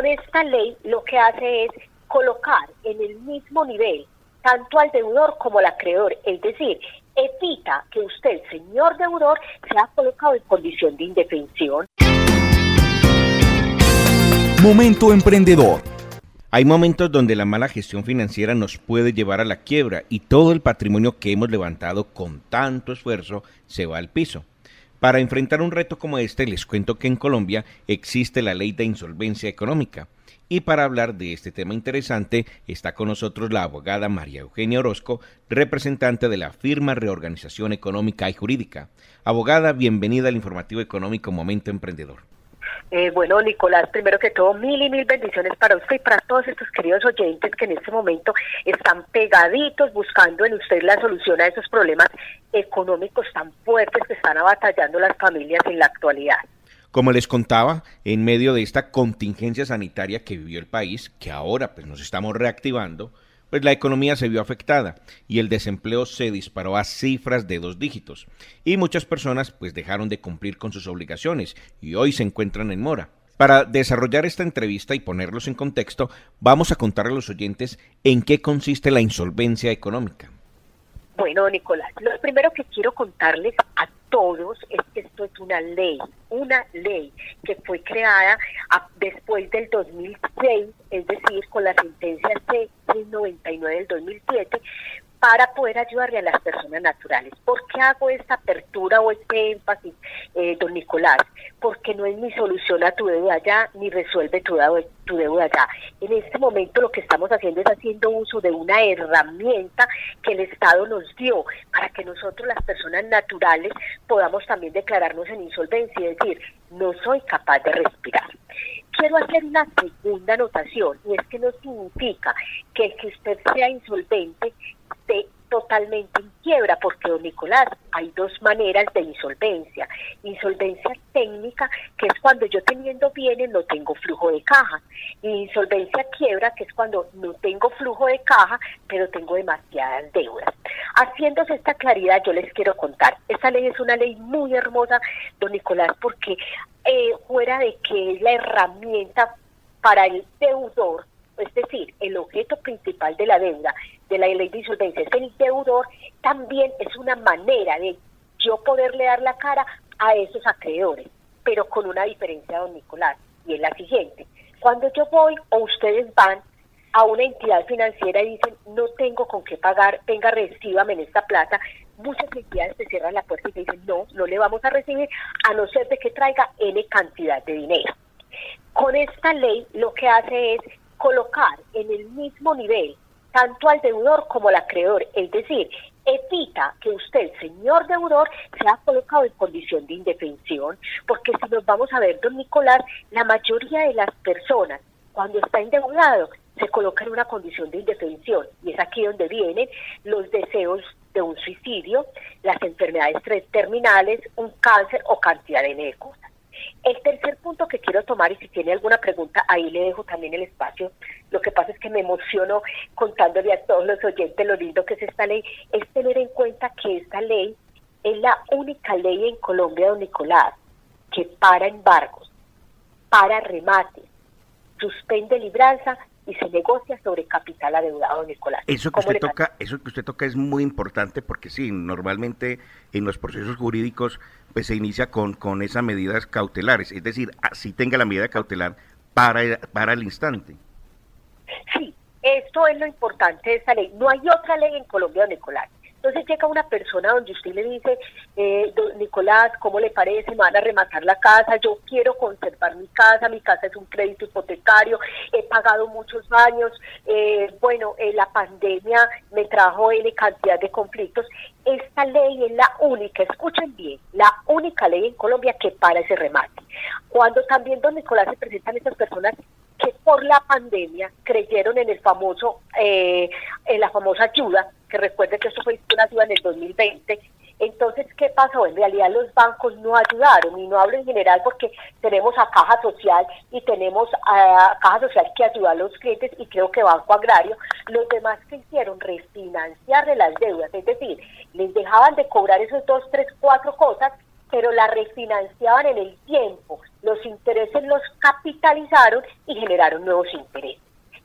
Con esta ley lo que hace es colocar en el mismo nivel tanto al deudor como al acreedor, es decir, evita que usted, señor deudor, sea colocado en condición de indefensión. Momento emprendedor. Hay momentos donde la mala gestión financiera nos puede llevar a la quiebra y todo el patrimonio que hemos levantado con tanto esfuerzo se va al piso. Para enfrentar un reto como este, les cuento que en Colombia existe la ley de insolvencia económica. Y para hablar de este tema interesante está con nosotros la abogada María Eugenia Orozco, representante de la firma Reorganización Económica y Jurídica. Abogada, bienvenida al informativo económico Momento Emprendedor. Eh, bueno, Nicolás, primero que todo, mil y mil bendiciones para usted y para todos estos queridos oyentes que en este momento están pegaditos buscando en usted la solución a esos problemas económicos tan fuertes que están abatallando las familias en la actualidad. Como les contaba, en medio de esta contingencia sanitaria que vivió el país, que ahora pues nos estamos reactivando, pues la economía se vio afectada y el desempleo se disparó a cifras de dos dígitos y muchas personas pues dejaron de cumplir con sus obligaciones y hoy se encuentran en mora. Para desarrollar esta entrevista y ponerlos en contexto, vamos a contar a los oyentes en qué consiste la insolvencia económica. Bueno, Nicolás, lo primero que quiero contarles a todos es que esto es una ley, una ley que fue creada después del 2006, es decir, con la sentencia C-99 del 2007, para poder ayudarle a las personas naturales. ¿Por qué hago esta apertura o este énfasis, eh, don Nicolás? Porque no es mi solución a tu deuda ya, ni resuelve tu deuda, ya. En este momento lo que estamos haciendo es haciendo uso de una herramienta que el Estado nos dio para que nosotros, las personas naturales, podamos también declararnos en insolvencia y decir, no soy capaz de respirar quiero hacer una segunda anotación y es que no significa que el que usted sea insolvente totalmente en quiebra, porque, don Nicolás, hay dos maneras de insolvencia. Insolvencia técnica, que es cuando yo teniendo bienes no tengo flujo de caja. Y insolvencia quiebra, que es cuando no tengo flujo de caja, pero tengo demasiadas deudas. Haciéndose esta claridad, yo les quiero contar. Esta ley es una ley muy hermosa, don Nicolás, porque eh, fuera de que es la herramienta para el deudor, es decir, el objeto principal de la deuda, de la ley de insolvencia, es el deudor, también es una manera de yo poderle dar la cara a esos acreedores, pero con una diferencia, don Nicolás, y es la siguiente. Cuando yo voy o ustedes van a una entidad financiera y dicen, no tengo con qué pagar, venga, recíbame en esta plata, muchas entidades te cierran la puerta y te dicen, no, no le vamos a recibir, a no ser de que traiga N cantidad de dinero. Con esta ley lo que hace es colocar en el mismo nivel tanto al deudor como al acreedor, es decir, evita que usted, señor deudor, sea colocado en condición de indefensión, porque si nos vamos a ver, don Nicolás, la mayoría de las personas cuando está endeudado se coloca en una condición de indefensión y es aquí donde vienen los deseos de un suicidio, las enfermedades terminales, un cáncer o cantidad de cosas. El tercer punto que quiero tomar, y si tiene alguna pregunta, ahí le dejo también el espacio. Lo que pasa es que me emociono contándole a todos los oyentes lo lindo que es esta ley, es tener en cuenta que esta ley es la única ley en Colombia, don Nicolás, que para embargos, para remates, suspende libranza y se negocia sobre capital adeudado, Nicolás. Eso que usted toca, eso que usted toca es muy importante porque sí, normalmente en los procesos jurídicos pues se inicia con, con esas medidas cautelares, es decir, si tenga la medida cautelar para, para el instante. Sí, esto es lo importante de esta ley. No hay otra ley en Colombia, Nicolás. Entonces llega una persona donde usted le dice, eh, Nicolás, ¿cómo le parece? Me van a rematar la casa, yo quiero conservar mi casa, mi casa es un crédito hipotecario, he pagado muchos años, eh, bueno, eh, la pandemia me trajo N cantidad de conflictos. Esta ley es la única, escuchen bien, la única ley en Colombia que para ese remate. Cuando también, don Nicolás, se presentan estas personas por la pandemia creyeron en el famoso, eh, en la famosa ayuda, que recuerde que eso fue una ayuda en el 2020. Entonces, ¿qué pasó? En realidad los bancos no ayudaron, y no hablo en general porque tenemos a Caja Social y tenemos a Caja Social que ayuda a los clientes y creo que Banco Agrario. Los demás que hicieron refinanciarle las deudas, es decir, les dejaban de cobrar esos dos, tres, cuatro cosas pero la refinanciaban en el tiempo. Los intereses los capitalizaron y generaron nuevos intereses.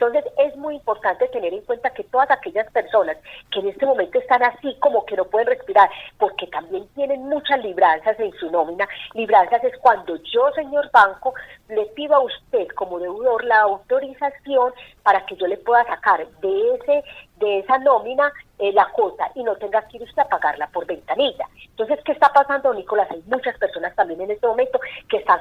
Entonces es muy importante tener en cuenta que todas aquellas personas que en este momento están así como que no pueden respirar, porque también tienen muchas libranzas en su nómina, libranzas es cuando yo, señor banco, le pido a usted como deudor la autorización para que yo le pueda sacar de ese de esa nómina eh, la cuota y no tenga que ir usted a pagarla por ventanilla. Entonces, ¿qué está pasando, Nicolás? Hay muchas personas también en este momento que están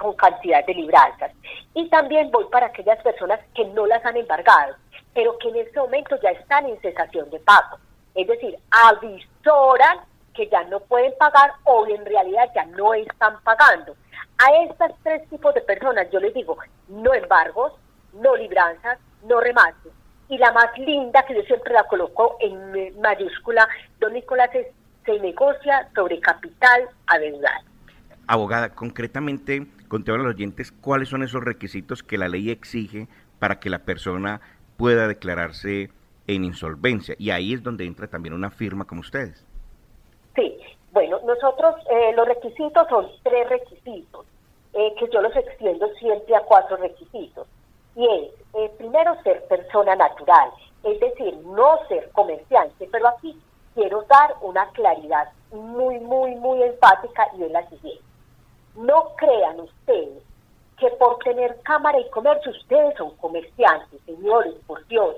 con cantidad de libranzas. Y también voy para aquellas personas que no las han embargado, pero que en este momento ya están en cesación de pago. Es decir, avisoran que ya no pueden pagar o en realidad ya no están pagando. A estas tres tipos de personas yo les digo, no embargos, no libranzas, no remates. Y la más linda, que yo siempre la coloco en mayúscula, don Nicolás, es se negocia sobre capital adeudado. Abogada, concretamente, con todos los oyentes, ¿cuáles son esos requisitos que la ley exige para que la persona pueda declararse en insolvencia? Y ahí es donde entra también una firma como ustedes. Sí, bueno, nosotros eh, los requisitos son tres requisitos, eh, que yo los extiendo siempre a cuatro requisitos. Y es, eh, primero, ser persona natural, es decir, no ser comerciante, pero aquí quiero dar una claridad muy, muy, muy enfática y es la siguiente. No crean ustedes que por tener cámara y comercio ustedes son comerciantes, señores, por Dios.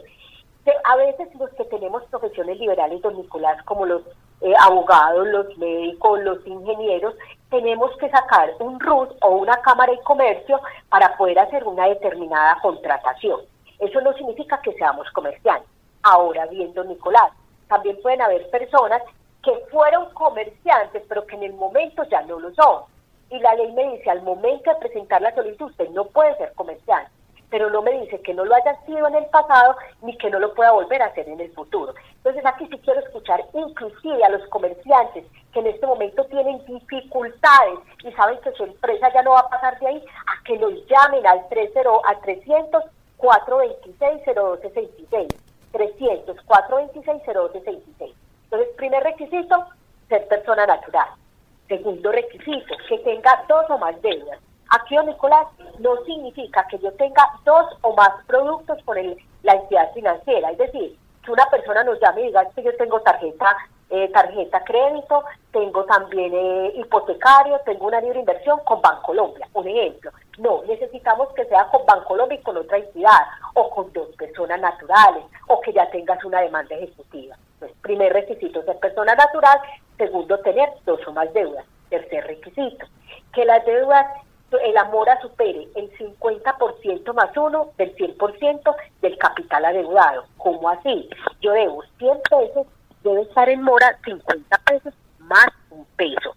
A veces los que tenemos profesiones liberales, don Nicolás, como los eh, abogados, los médicos, los ingenieros, tenemos que sacar un RUT o una cámara y comercio para poder hacer una determinada contratación. Eso no significa que seamos comerciantes. Ahora bien, don Nicolás, también pueden haber personas que fueron comerciantes, pero que en el momento ya no lo son y la ley me dice al momento de presentar la solicitud usted no puede ser comercial, pero no me dice que no lo haya sido en el pasado ni que no lo pueda volver a hacer en el futuro. Entonces aquí sí quiero escuchar inclusive a los comerciantes que en este momento tienen dificultades y saben que su empresa ya no va a pasar de ahí, a que los llamen al 30 a 300 426 0266 300 426 0266. Entonces, primer requisito, ser persona natural. Segundo requisito, que tenga dos o más deudas. Aquí, don Nicolás, no significa que yo tenga dos o más productos con el, la entidad financiera. Es decir, que una persona nos llame y diga que yo tengo tarjeta eh, tarjeta crédito, tengo también eh, hipotecario, tengo una libre inversión con Bancolombia, un ejemplo. No, necesitamos que sea con Bancolombia y con otra entidad, o con dos personas naturales, o que ya tengas una demanda ejecutiva. Primer requisito, ser persona natural. Segundo, tener dos o más deudas. Tercer requisito, que las deudas, el Amora supere el 50% más uno del 100% del capital adeudado. ¿Cómo así? Yo debo 100 pesos, debe estar en mora 50 pesos más un peso.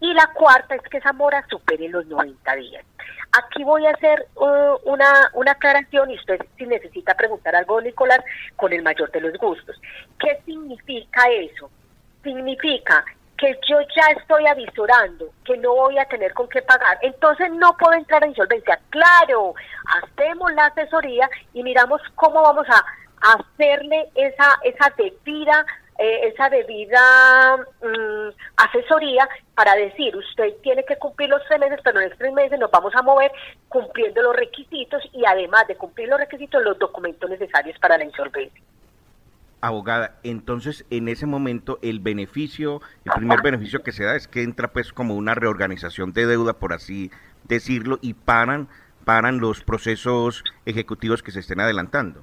Y la cuarta es que esa mora supere los 90 días. Aquí voy a hacer uh, una, una aclaración y usted si necesita preguntar algo, Nicolás, con el mayor de los gustos. ¿Qué significa eso? Significa que yo ya estoy avisorando que no voy a tener con qué pagar, entonces no puedo entrar en insolvencia. Claro, hacemos la asesoría y miramos cómo vamos a hacerle esa, esa debida eh, esa debida mm, asesoría para decir, usted tiene que cumplir los tres meses, pero en estos tres meses nos vamos a mover cumpliendo los requisitos y además de cumplir los requisitos, los documentos necesarios para la insolvencia. Abogada, entonces en ese momento el beneficio, el primer beneficio que se da es que entra pues como una reorganización de deuda, por así decirlo, y paran, paran los procesos ejecutivos que se estén adelantando.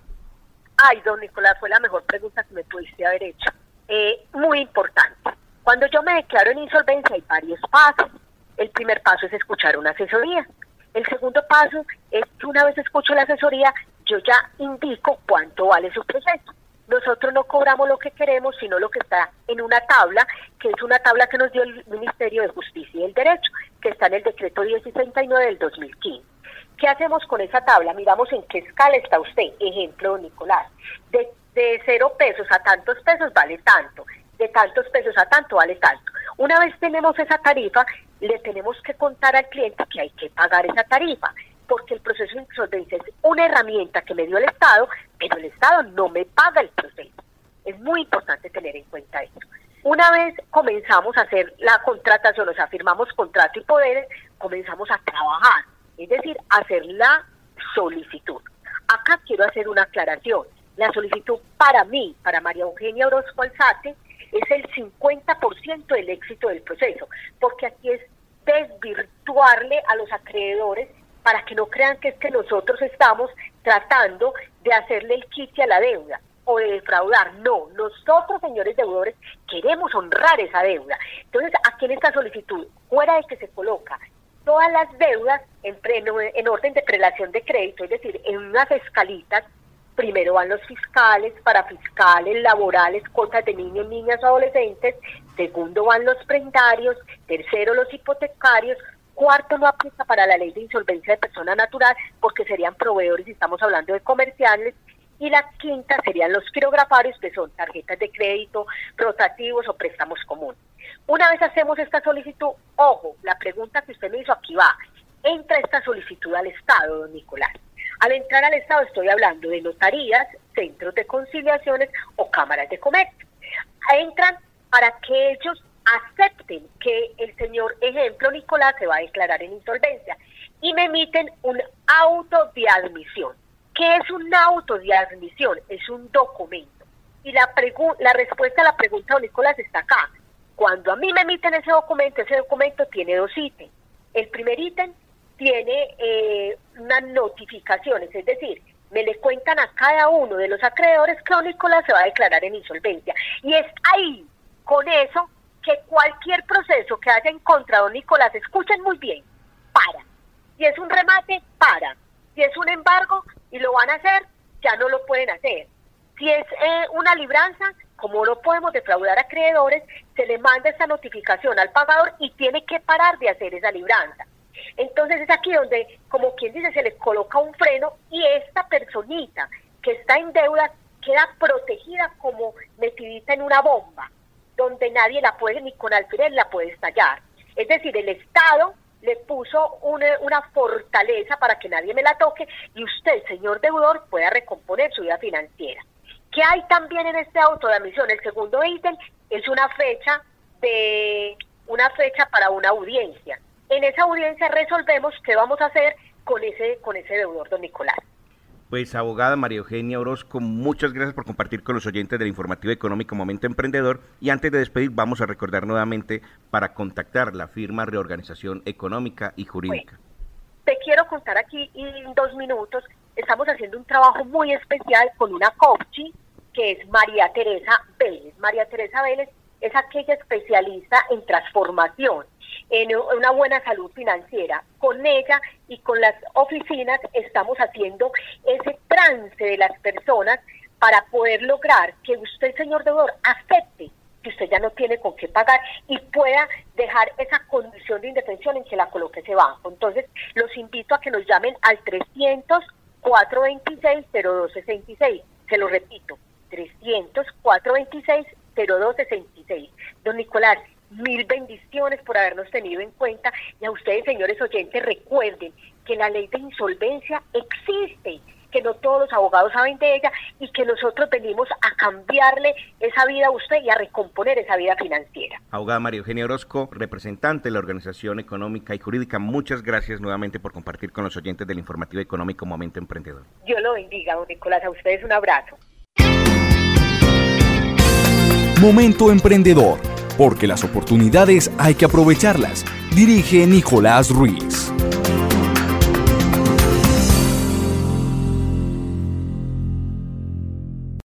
Ay, don Nicolás, fue la mejor pregunta que me pudiste haber hecho. Eh, muy importante. Cuando yo me declaro en insolvencia hay varios pasos. El primer paso es escuchar una asesoría. El segundo paso es que una vez escucho la asesoría, yo ya indico cuánto vale su proceso. Nosotros no cobramos lo que queremos, sino lo que está en una tabla, que es una tabla que nos dio el Ministerio de Justicia y el Derecho, que está en el decreto 1069 del 2015. ¿Qué hacemos con esa tabla? Miramos en qué escala está usted. Ejemplo, Nicolás. De de cero pesos a tantos pesos vale tanto, de tantos pesos a tanto vale tanto. Una vez tenemos esa tarifa, le tenemos que contar al cliente que hay que pagar esa tarifa, porque el proceso de insolvencia es una herramienta que me dio el Estado, pero el Estado no me paga el proceso. Es muy importante tener en cuenta eso. Una vez comenzamos a hacer la contratación, o sea, firmamos contrato y poderes, comenzamos a trabajar, es decir, hacer la solicitud. Acá quiero hacer una aclaración. La solicitud para mí, para María Eugenia Orozco Alzate, es el 50% del éxito del proceso, porque aquí es desvirtuarle a los acreedores para que no crean que es que nosotros estamos tratando de hacerle el quite a la deuda o de defraudar. No, nosotros, señores deudores, queremos honrar esa deuda. Entonces, aquí en esta solicitud, fuera de que se coloca todas las deudas en, en orden de prelación de crédito, es decir, en unas escalitas, primero van los fiscales, parafiscales, laborales, cuotas de niños, niñas, adolescentes, segundo van los prendarios, tercero los hipotecarios, cuarto no aplica para la ley de insolvencia de persona natural porque serían proveedores estamos hablando de comerciales, y la quinta serían los quirografarios, que son tarjetas de crédito, rotativos o préstamos comunes. Una vez hacemos esta solicitud, ojo, la pregunta que usted me hizo aquí va, entra esta solicitud al Estado, don Nicolás. Al entrar al Estado estoy hablando de notarías, centros de conciliaciones o cámaras de comercio. Entran para que ellos acepten que el señor ejemplo Nicolás se va a declarar en insolvencia y me emiten un auto de admisión. ¿Qué es un auto de admisión? Es un documento. Y la, la respuesta a la pregunta de Nicolás está acá. Cuando a mí me emiten ese documento, ese documento tiene dos ítems. El primer ítem tiene eh, unas notificaciones, es decir, me le cuentan a cada uno de los acreedores que don Nicolás se va a declarar en insolvencia. Y es ahí, con eso, que cualquier proceso que haya en contra de don Nicolás, escuchen muy bien, para. Y es un remate, para. Si es un embargo y lo van a hacer, ya no lo pueden hacer. Si es eh, una libranza, como no podemos defraudar acreedores, se le manda esa notificación al pagador y tiene que parar de hacer esa libranza. Entonces es aquí donde, como quien dice, se le coloca un freno y esta personita que está en deuda queda protegida como metidita en una bomba, donde nadie la puede, ni con alfiler la puede estallar. Es decir, el Estado le puso una, fortaleza para que nadie me la toque y usted, señor deudor, pueda recomponer su vida financiera. ¿Qué hay también en este auto de admisión? El segundo ítem es una fecha de una fecha para una audiencia. En esa audiencia resolvemos qué vamos a hacer con ese con ese deudor, don Nicolás. Pues abogada María Eugenia Orozco, muchas gracias por compartir con los oyentes del informativo económico Momento Emprendedor y antes de despedir vamos a recordar nuevamente para contactar la firma Reorganización Económica y Jurídica. te quiero contar aquí en dos minutos, estamos haciendo un trabajo muy especial con una coach que es María Teresa Vélez. María Teresa Vélez es aquella especialista en transformación en una buena salud financiera. Con ella y con las oficinas estamos haciendo ese trance de las personas para poder lograr que usted, señor deudor, acepte que usted ya no tiene con qué pagar y pueda dejar esa condición de indefensión en que la coloque ese banco. Entonces, los invito a que nos llamen al 300 426 0266. Se lo repito, 300 426 0266. Don Nicolás, mil bendiciones por habernos tenido en cuenta y a ustedes, señores oyentes, recuerden que la ley de insolvencia existe, que no todos los abogados saben de ella y que nosotros venimos a cambiarle esa vida a usted y a recomponer esa vida financiera. Abogada María Eugenia Orozco, representante de la Organización Económica y Jurídica, muchas gracias nuevamente por compartir con los oyentes del informativo económico Momento Emprendedor. Dios lo bendiga, don Nicolás, a ustedes un abrazo. Momento Emprendedor porque las oportunidades hay que aprovecharlas. Dirige Nicolás Ruiz.